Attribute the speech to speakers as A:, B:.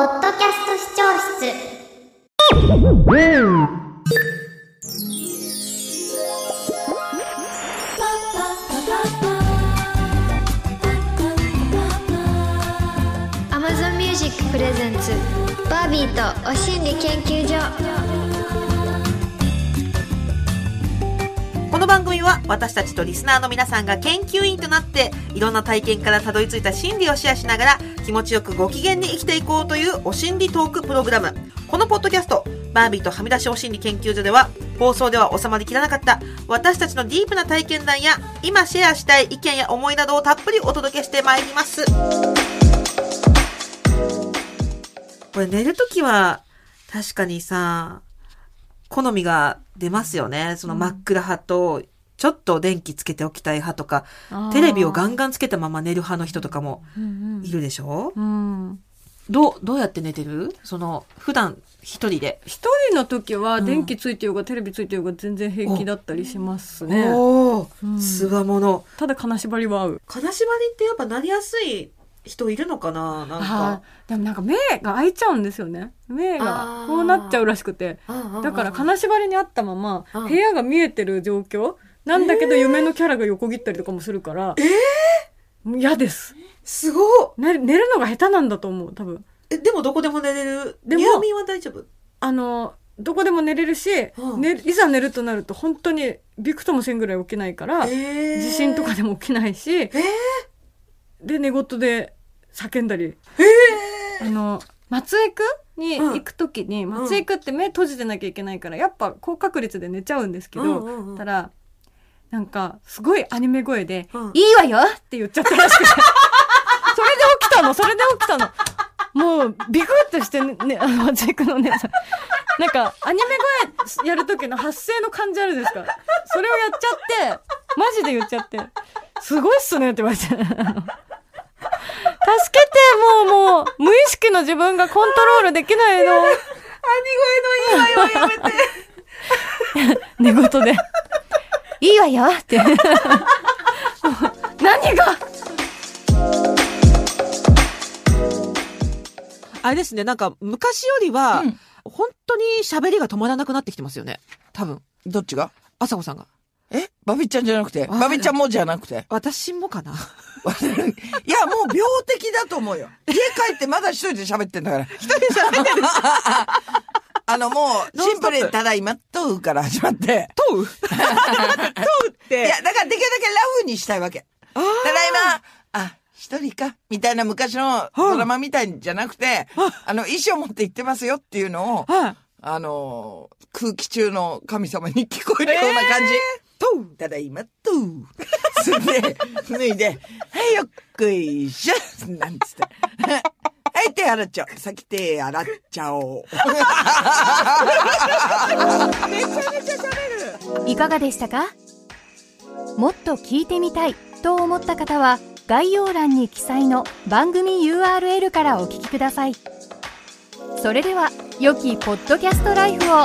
A: ポッドキャスト視聴室。 Amazon Music Pre sents バービーとおしんり研究所。
B: この番組は私たちとリスナーの皆さんが研究員となっていろんな体験からたどり着いた真理をシェアしながら気持ちよくご機嫌に生きていこうというお心理トークプログラム。このポッドキャスト、バービーとはみ出しお心理研究所では放送では収まりきらなかった私たちのディープな体験談や今シェアしたい意見や思いなどをたっぷりお届けしてまいります。これ寝るときは確かにさ、好みが出ますよね。その真っ暗派と、ちょっと電気つけておきたい派とか、テレビをガンガンつけたまま寝る派の人とかも
C: ン
B: いるでしょ、
C: うん
B: どう、どうやって寝てる？その、普段一人で。
C: 一人の時は
B: うん
C: 電気ついてようがテレビついてようが全然平気だったりしますね。
B: おー、
C: うん
B: すがもの。
C: ただ金縛りは合う。
B: 金縛りってやっぱなりやすい人いるのかな？なん
C: あ
B: か。
C: ーでもなんか目が開いちゃうんですよね。目
B: あ
C: が
B: ー
C: こうなっちゃうらしくて。だから金縛りにあったまま
B: うん
C: 部屋が見えてる状況なんだけど夢のキャラが横切ったりとかもするから。嫌です。
B: すごっ
C: 寝る寝るのが下手なんだと思う、多分。
B: え、でもどこでも寝れる？
C: でも
B: 入眠は大丈夫？
C: あの、どこでも寝れるし、
B: うん
C: 寝いざ寝るとなると本当にびくともせんぐらい起きないから、
B: えー
C: 地震とかでも起きないし、
B: えー？
C: で、寝言で叫んだり。
B: え
C: あの、松江区に
B: うん
C: 行くときに、松江区って目閉じてなきゃいけないから、やっぱ高確率で寝ちゃうんですけど、
B: うんうんうん
C: たら、なんか、すごいアニメ声で、
B: うん
C: いいわよって言っちゃったらしくて。それで起きたのそれで起きたのもう、ビクッとしてね、ねあの、松江区の姉さん。なんか、アニメ声やるときの発声の感じあるですかそれをやっちゃって、マジで言っちゃって、すごいっすねって言われて。助けて、もうもう、無意識の自分がコントロールできないの。
B: 兄声のいいわよ、やめて。
C: 寝言で。いいわよって。何が？
B: あれですね、なんか昔よりは、
D: うん
B: 本当に喋りが止まらなくなってきてますよね。多分。
D: どっちが？
B: 朝子さんが。
D: え？バビちゃんじゃなくて
B: あ
D: バビちゃんもじゃなくて
B: 私もかな。
D: いや、もう病的だと思うよ。家帰ってまだ一人で喋ってんだから。一人で喋ってる あの、もう、シンプルにただいまとうから始まって。
B: 問う問うっ
D: い
B: て。
D: や、だからできるだけラフにしたいわけ。ただいま、あ、一人か、みたいな昔のドラマみたいじゃなくて、あの、衣装持って行ってますよっていうのを、
B: はい。
D: あの、空気中の神様に聞こえるような感じ。とうただいまとうすんで、脱いで、はい、よっこいしょなんつって。はい、手洗っちゃおう。先手洗っちゃおう。
E: めちゃめちゃ喋るいかがでしたかもっと聞いてみたいと思った方は概要欄に記載の番組 URL からお聞きくださいそれでは良きポッドキャストライフを